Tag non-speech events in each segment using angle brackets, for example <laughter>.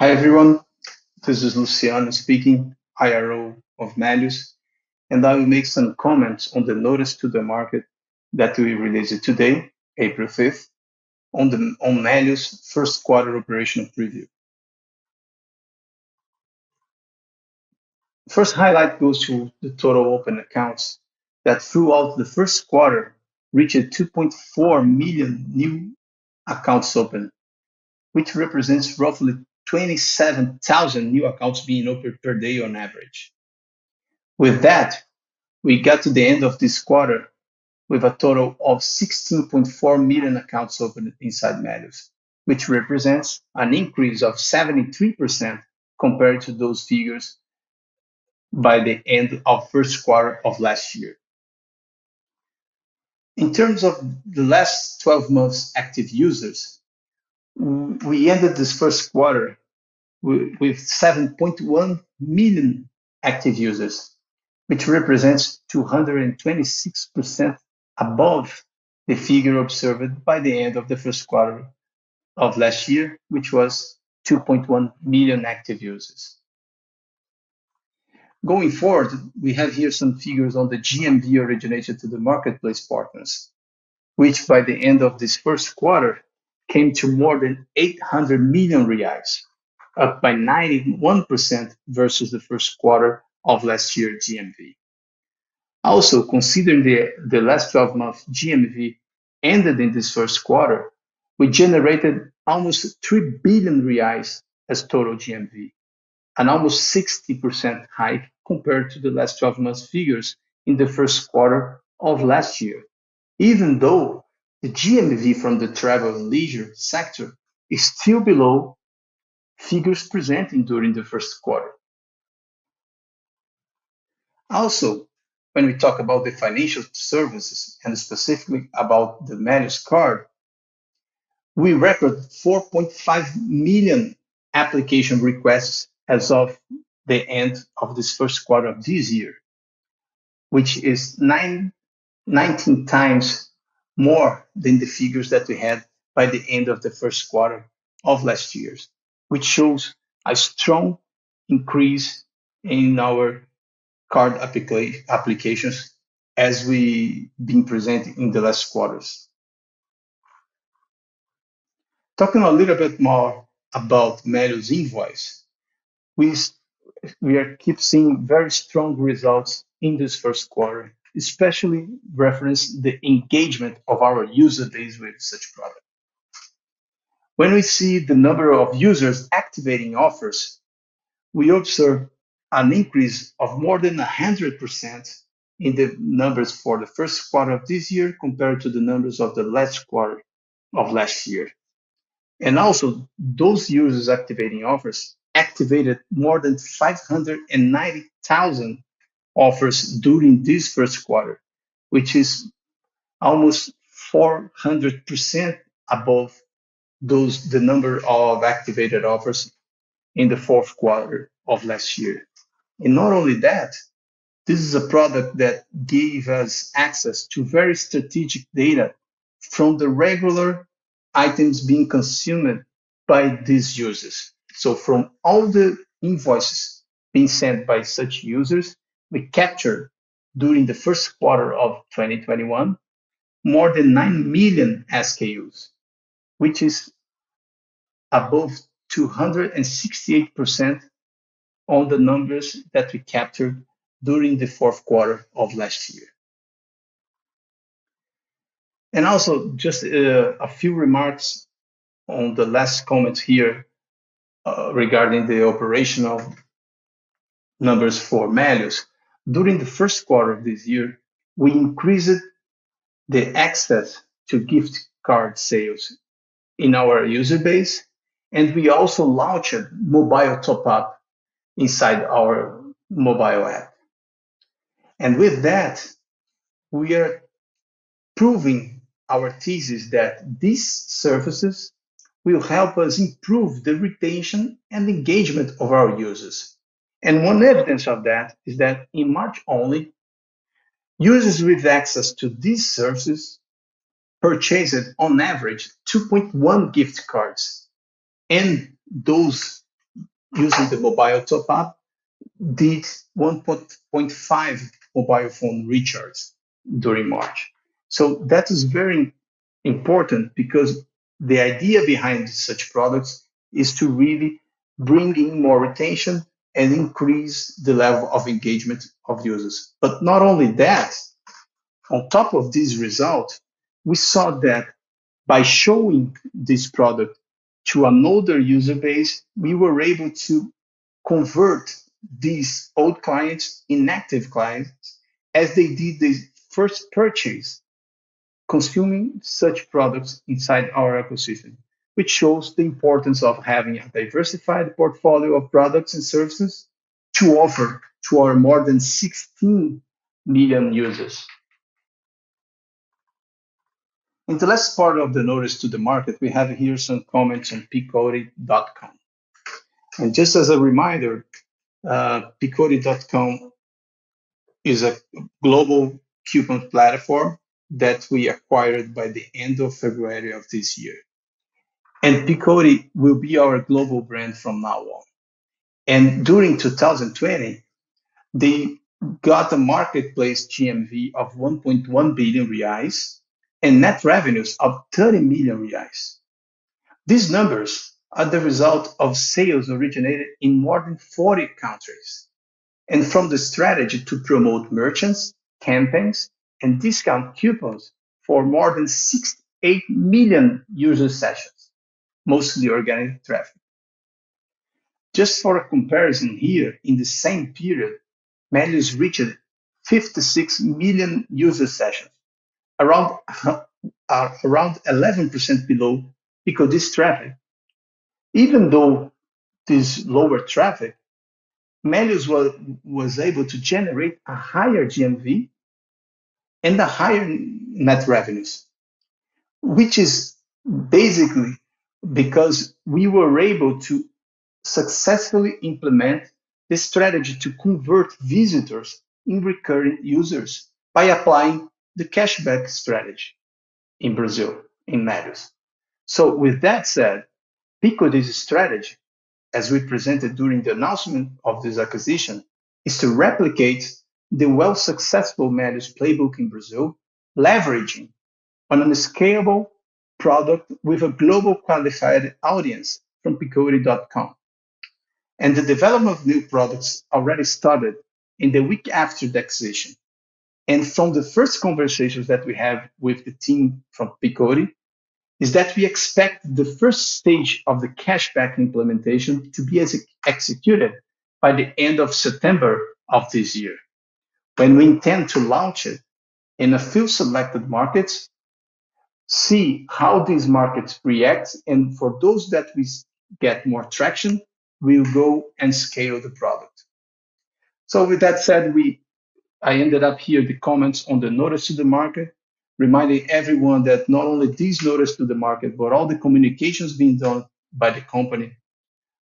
Hi everyone, this is Luciano speaking, IRO of Méliuz, and I will make some comments on the notice to the market that we released today, April 5th, on the on Méliuz first quarter operational preview. First highlight goes to the total open accounts that throughout the first quarter reached 2.4 million new accounts open, which represents roughly 27,000 new accounts being opened per day on average. With that, we got to the end of this quarter with a total of 16.4 million accounts opened inside Méliuz, which represents an increase of 73% compared to those figures by the end of first quarter of last year. In terms of the last 12 months active users, we ended this first quarter with 7.1 million active users, which represents 226% above the figure observed by the end of the first quarter of last year, which was 2.1 million active users. Going forward, we have here some figures on the GMV originated to the marketplace partners, which by the end of this first quarter came to more than 800 million reais, up by 91% versus the first quarter of last year GMV. Also, considering the the last 12 months GMV ended in this first quarter, we generated almost 3 billion reais as total GMV, an almost 60% hike compared to the last 12 months figures in the first quarter of last year, even though the GMV from the travel and leisure sector is still below figures presented during the first quarter. Also, when we talk about the financial services and specifically about the Méliuz Card, we record 4.5 million application requests as of the end of this first quarter of this year, which is 19 times more than the figures that we had by the end of the first quarter of last year, which shows a strong increase in our card applications as we've been presenting in the last quarters. Talking a little bit more about Méliuz Invoice, we we are keep seeing very strong results in this first quarter, especially reference the engagement of our user base with such product. When we see the number of users activating offers, we observe an increase of more than 100% in the numbers for the first quarter of this year compared to the numbers of the last quarter of last year. And also, those users activating offers activated more than 590,000 offers during this first quarter, which is almost 400% above the number of activated offers in the fourth quarter of last year. And not only that, this is a product that gave us access to very strategic data from the regular items being consumed by these users. So from all the invoices being sent by such users, we captured during the first quarter of 2021 more than 9 million SKUs, which is above 268% on the numbers that we captured during the fourth quarter of last year. And also, just uh, a few remarks on the last comments here uh, regarding the operational numbers for Méliuz. During the first quarter of this year, we increased the access to gift card sales in our user base, and we also launched mobile top-up inside our mobile app. And with that, we are proving our thesis that these services will help us improve the retention and engagement of our users. And one evidence of that is that in March only, users with access to these services purchased on average 2.1 gift cards, and those using the mobile top up did 1.5 mobile phone recharges during March. So that is very important because the idea behind such products is to really bring in more retention and increase the level of engagement of users. But not only that, on top of this result, we saw that by showing this product to another user base, we were able to convert these old clients, inactive clients, as they did the first purchase, consuming such products inside our ecosystem, which shows the importance of having a diversified portfolio of products and services to offer to our more than 16 million users. In the last part of the notice to the market, we have here some comments on Picodi.com. And just as a reminder, uh, is a global coupon platform that we acquired by the end of February of this year. And Picodi will be our global brand from now on. And during 2020, they got a marketplace GMV of 1.1 billion reais and net revenues of 30 million reais. These numbers are the result of sales originated in more than 40 countries and from the strategy to promote merchants, campaigns, and discount coupons for more than 68 million user sessions, mostly organic traffic. Just for a comparison here, in the same period, Méliuz reached 56 million user sessions, around, <laughs> uh, around 11% below Picodi's traffic. Even though this lower traffic, Méliuz was, was able to generate a higher GMV and a higher net revenues, which is basically because we were able to successfully implement the strategy to convert visitors in recurring users by applying the cashback strategy in Brazil, in Méliuz. So with that said, Picodi's strategy, as we presented during the announcement of this acquisition, is to replicate the well successful Méliuz playbook in Brazil, leveraging on a scalable product with a global qualified audience from Picodi.com. And the development of new products already started in the week after the acquisition. And from the first conversations that we have with the team from Picodi, is that we expect the first stage of the cashback implementation to be executed by the end of September of this year, when we intend to launch it in a few selected markets, see how these markets react, and for those that we get more traction, we'll go and scale the product. So with that said, we I ended up here the comments on the notice to the market, reminding everyone that not only these notice to the market, but all the communications being done by the company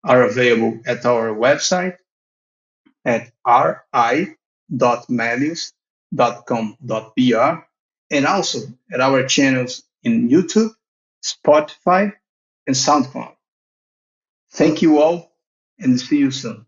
are available at our website at ri.meliuz.com.br and also at our channels in YouTube, Spotify, and SoundCloud. Thank you all and see you soon.